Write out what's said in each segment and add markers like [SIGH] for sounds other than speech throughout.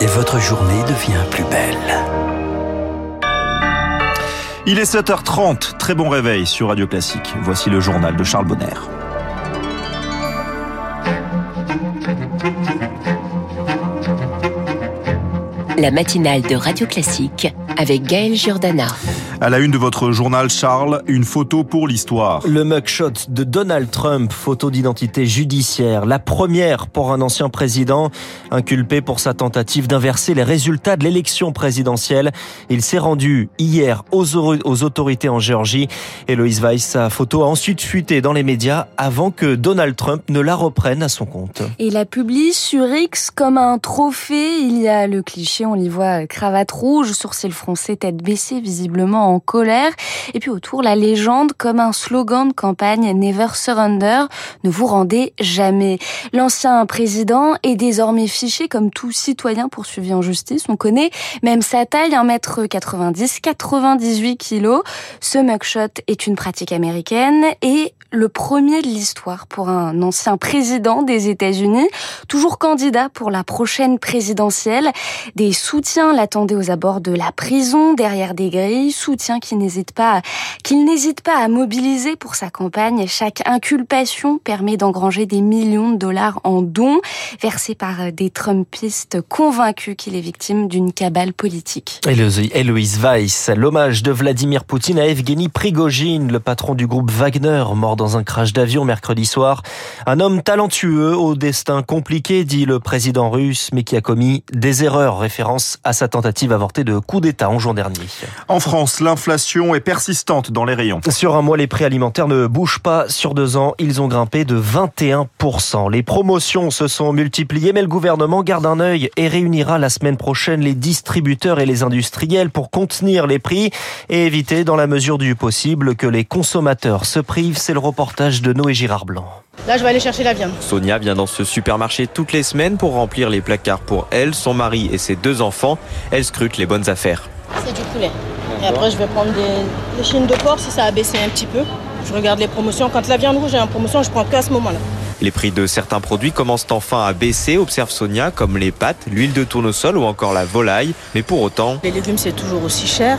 Et votre journée devient plus belle. Il est 7h30, très bon réveil sur Radio Classique. Voici le journal de Charles Bonner. La matinale de Radio Classique avec Gaël Giordana. À la une de votre journal, Charles, une photo pour l'histoire. Le mugshot de Donald Trump, photo d'identité judiciaire. La première pour un ancien président, inculpé pour sa tentative d'inverser les résultats de l'élection présidentielle. Il s'est rendu hier aux, aux autorités en Géorgie. Eloise Weiss, sa photo a ensuite fuité dans les médias avant que Donald Trump ne la reprenne à son compte. Et la publie sur X comme un trophée. Il y a le cliché, on y voit cravate rouge, sourcil froncé, tête baissée, visiblement en colère. Et puis autour, la légende comme un slogan de campagne Never Surrender, ne vous rendez jamais. L'ancien président est désormais fiché comme tout citoyen poursuivi en justice. On connaît même sa taille, 1m90, 98 kg. Ce mugshot est une pratique américaine et le premier de l'histoire pour un ancien président des États-Unis, toujours candidat pour la prochaine présidentielle. Soutiens l'attendaient aux abords de la prison, derrière des grilles, soutiens qu'il n'hésite pas, qu'il n'hésite pas à mobiliser pour sa campagne. Chaque inculpation permet d'engranger des millions de dollars en dons versés par des Trumpistes convaincus qu'il est victime d'une cabale politique. Héloïse Weiss, l'hommage de Vladimir Poutine à Evgeny Prigogine, le patron du groupe Wagner, mort dans un crash d'avion mercredi soir. Un homme talentueux au destin compliqué, dit le président russe, mais qui a commis des erreurs, référence à sa tentative avortée de coup d'État en juin dernier. En France, l'inflation est persistante dans les rayons. Sur un mois, les prix alimentaires ne bougent pas. Sur deux ans, ils ont grimpé de 21%. Les promotions se sont multipliées, mais le gouvernement garde un œil et réunira la semaine prochaine les distributeurs et les industriels pour contenir les prix et éviter, dans la mesure du possible, que les consommateurs se privent. C'est le reportage de Noé Girard Blanc. Là, je vais aller chercher la viande. Sonia vient dans ce supermarché toutes les semaines pour remplir les placards pour elle, son mari et ses deux enfants. Elle scrute les bonnes affaires. C'est du poulet. Et après, je vais prendre des, des chines de porc si ça a baissé un petit peu. Je regarde les promotions. Quand la viande rouge est en promotion, je prends qu'à ce moment-là. Les prix de certains produits commencent enfin à baisser, observe Sonia, comme les pâtes, l'huile de tournesol ou encore la volaille. Mais pour autant... Les légumes, c'est toujours aussi cher.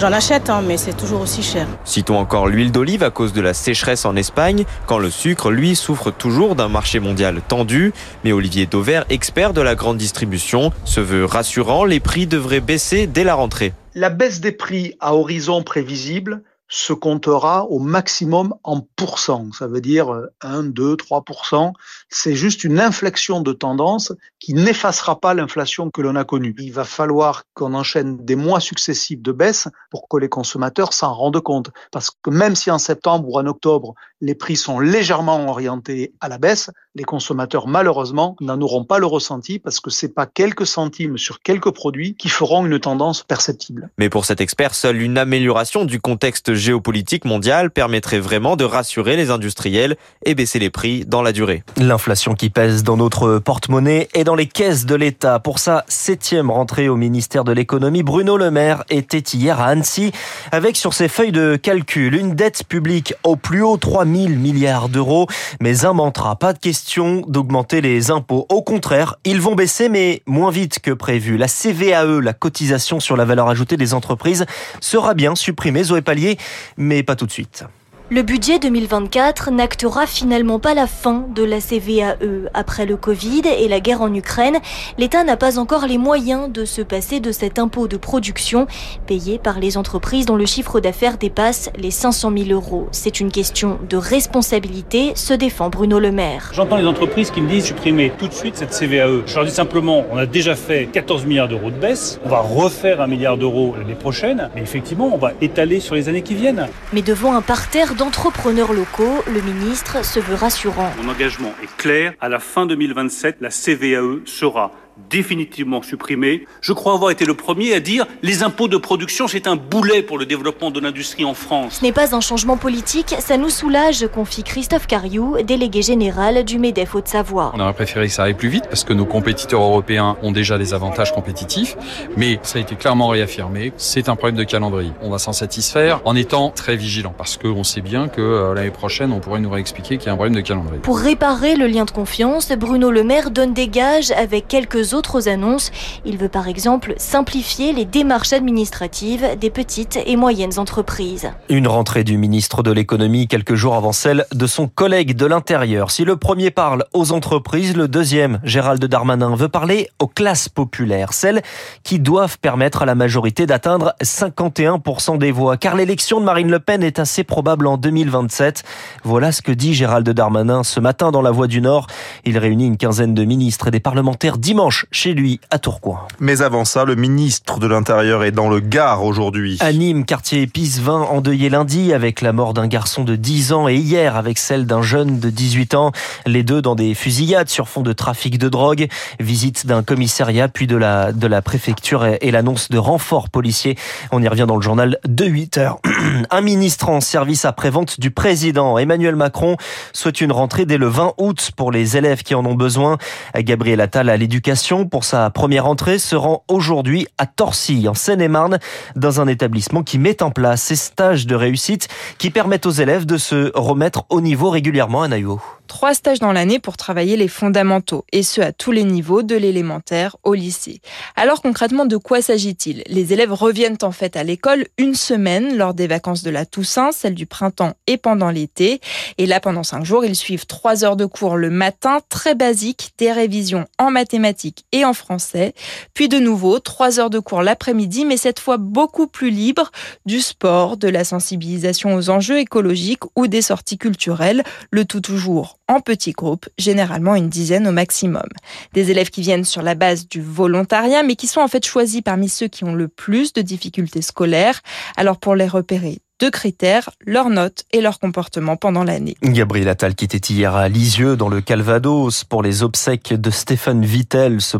J'en achète, hein, mais c'est toujours aussi cher. Citons encore l'huile d'olive à cause de la sécheresse en Espagne, quand le sucre, lui, souffre toujours d'un marché mondial tendu. Mais Olivier Dauvert, expert de la grande distribution, se veut rassurant, les prix devraient baisser dès la rentrée. La baisse des prix à horizon prévisible se comptera au maximum en pourcents. Ça veut dire 1, 2, 3%. C'est juste une inflexion de tendance qui n'effacera pas l'inflation que l'on a connue. Il va falloir qu'on enchaîne des mois successifs de baisse pour que les consommateurs s'en rendent compte. Parce que même si en septembre ou en octobre, les prix sont légèrement orientés à la baisse, les consommateurs, malheureusement, n'en auront pas le ressenti parce que c'est pas quelques centimes sur quelques produits qui feront une tendance perceptible. Mais pour cet expert, seule une amélioration du contexte géopolitique mondial permettrait vraiment de rassurer les industriels et baisser les prix dans la durée. L'inflation qui pèse dans notre porte-monnaie et dans les caisses de l'État. Pour sa septième rentrée au ministère de l'économie, Bruno Le Maire était hier à Annecy avec sur ses feuilles de calcul une dette publique au plus haut 3 000 milliards d'euros, mais un mantra, pas de question d'augmenter les impôts. Au contraire, ils vont baisser, mais moins vite que prévu. La CVAE, la cotisation sur la valeur ajoutée des entreprises, sera bien supprimée, Zoé Pallier, mais pas tout de suite. Le budget 2024 n'actera finalement pas la fin de la CVAE. Après le Covid et la guerre en Ukraine, l'État n'a pas encore les moyens de se passer de cet impôt de production payé par les entreprises dont le chiffre d'affaires dépasse les 500 000 euros. C'est une question de responsabilité, se défend Bruno Le Maire. J'entends les entreprises qui me disent supprimer tout de suite cette CVAE. Je leur dis simplement, on a déjà fait 14 milliards d'euros de baisse, on va refaire un milliard d'euros l'année prochaine, mais effectivement, on va étaler sur les années qui viennent. Mais devant un parterre d'entrepreneurs locaux, le ministre se veut rassurant. Mon engagement est clair. À la fin 2027, la CVAE sera définitivement supprimés. Je crois avoir été le premier à dire les impôts de production, c'est un boulet pour le développement de l'industrie en France. Ce n'est pas un changement politique, ça nous soulage, confie Christophe Cariou, délégué général du MEDEF Haute-Savoie. On aurait préféré que ça aille plus vite parce que nos compétiteurs européens ont déjà des avantages compétitifs, mais ça a été clairement réaffirmé, c'est un problème de calendrier. On va s'en satisfaire en étant très vigilant parce qu'on sait bien que euh, l'année prochaine, on pourrait nous réexpliquer qu'il y a un problème de calendrier. Pour réparer le lien de confiance, Bruno Le Maire donne des gages avec quelques autres annonces. Il veut par exemple simplifier les démarches administratives des petites et moyennes entreprises. Une rentrée du ministre de l'économie quelques jours avant celle de son collègue de l'intérieur. Si le premier parle aux entreprises, le deuxième, Gérald Darmanin, veut parler aux classes populaires, celles qui doivent permettre à la majorité d'atteindre 51% des voix, car l'élection de Marine Le Pen est assez probable en 2027. Voilà ce que dit Gérald Darmanin ce matin dans la Voix du Nord. Il réunit une quinzaine de ministres et des parlementaires dimanche chez lui à Tourcoing. Mais avant ça, le ministre de l'Intérieur est dans le Gard aujourd'hui. À Nîmes, quartier épice 20 endeuillé lundi avec la mort d'un garçon de 10 ans et hier avec celle d'un jeune de 18 ans. Les deux dans des fusillades sur fond de trafic de drogue. Visite d'un commissariat puis de la, de la préfecture et l'annonce de renforts policiers. On y revient dans le journal de 8 heures. [CLEARS THROAT] Un ministre en service après-vente du président Emmanuel Macron souhaite une rentrée dès le 20 août pour les élèves qui en ont besoin. Gabriel Attal à l'éducation pour sa première entrée se rend aujourd'hui à Torcy en Seine-et-Marne dans un établissement qui met en place ces stages de réussite qui permettent aux élèves de se remettre au niveau régulièrement à Naïo trois stages dans l'année pour travailler les fondamentaux, et ce à tous les niveaux, de l'élémentaire au lycée. Alors concrètement, de quoi s'agit-il? Les élèves reviennent en fait à l'école une semaine lors des vacances de la Toussaint, celle du printemps et pendant l'été. Et là, pendant cinq jours, ils suivent trois heures de cours le matin, très basique, des révisions en mathématiques et en français. Puis de nouveau, trois heures de cours l'après-midi, mais cette fois beaucoup plus libre, du sport, de la sensibilisation aux enjeux écologiques ou des sorties culturelles, le tout toujours en petits groupes, généralement une dizaine au maximum. Des élèves qui viennent sur la base du volontariat, mais qui sont en fait choisis parmi ceux qui ont le plus de difficultés scolaires. Alors pour les repérer deux critères, leurs notes et leur comportement pendant l'année. Gabriel Attal qui était hier à Lisieux dans le Calvados pour les obsèques de Stéphane Vittel, ce,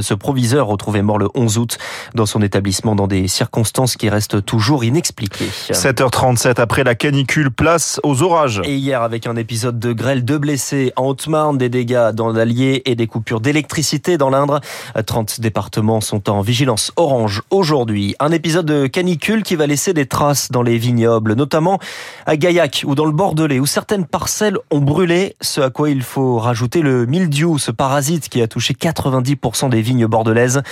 ce proviseur retrouvé mort le 11 août dans son établissement dans des circonstances qui restent toujours inexpliquées. 7h37 après la canicule, place aux orages. Et hier avec un épisode de grêle, deux blessés en Haute-Marne, des dégâts dans l'Allier et des coupures d'électricité dans l'Indre. 30 départements sont en vigilance orange aujourd'hui. Un épisode de canicule qui va laisser des traces dans les villes notamment à Gaillac ou dans le Bordelais, où certaines parcelles ont brûlé, ce à quoi il faut rajouter le mildiou, ce parasite qui a touché 90% des vignes bordelaises,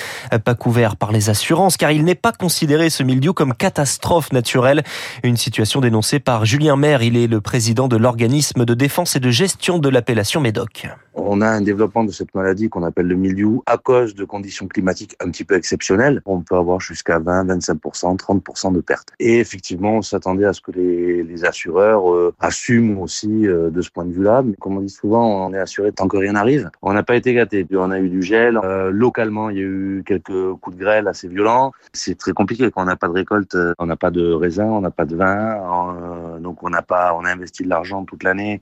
pas couvert par les assurances, car il n'est pas considéré ce mildiou comme catastrophe naturelle. Une situation dénoncée par Julien Maire, il est le président de l'organisme de défense et de gestion de l'appellation Médoc. On a un développement de cette maladie qu'on appelle le mildiou à cause de conditions climatiques un petit peu exceptionnelles. On peut avoir jusqu'à 20, 25%, 30% de pertes. Et effectivement, s'attendait à ce que les, assureurs euh, assument aussi euh, de ce point de vue-là. Mais comme on dit souvent, on est assuré tant que rien n'arrive. On n'a pas été gâté. Puis on a eu du gel. Euh, localement, il y a eu quelques coups de grêle assez violents. C'est très compliqué quand on n'a pas de récolte, on n'a pas de raisin, on n'a pas de vin. donc on n'a pas, on a investi de l'argent toute l'année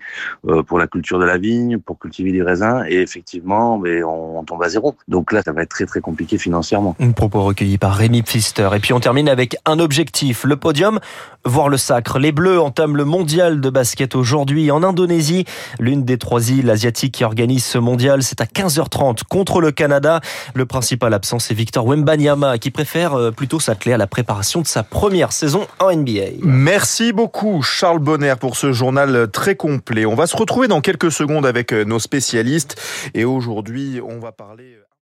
pour la culture de la vigne, pour cultiver des raisins. Et effectivement, mais on, on tombe à zéro. Donc là, ça va être très très compliqué financièrement. Un propos recueilli par Rémi Pfister. Et puis on termine avec un objectif, le podium voir le sacre. Les Bleus entament le mondial de basket aujourd'hui en Indonésie, l'une des trois îles asiatiques qui organise ce mondial. C'est à 15h30 contre le Canada. Le principal absent, c'est Victor Wembanyama qui préfère euh, plutôt s'atteler à la préparation de sa première saison en NBA. Merci beaucoup Charles Bonner pour ce journal très complet. On va se retrouver dans quelques secondes avec euh, nos spécialistes et aujourd'hui on va parler...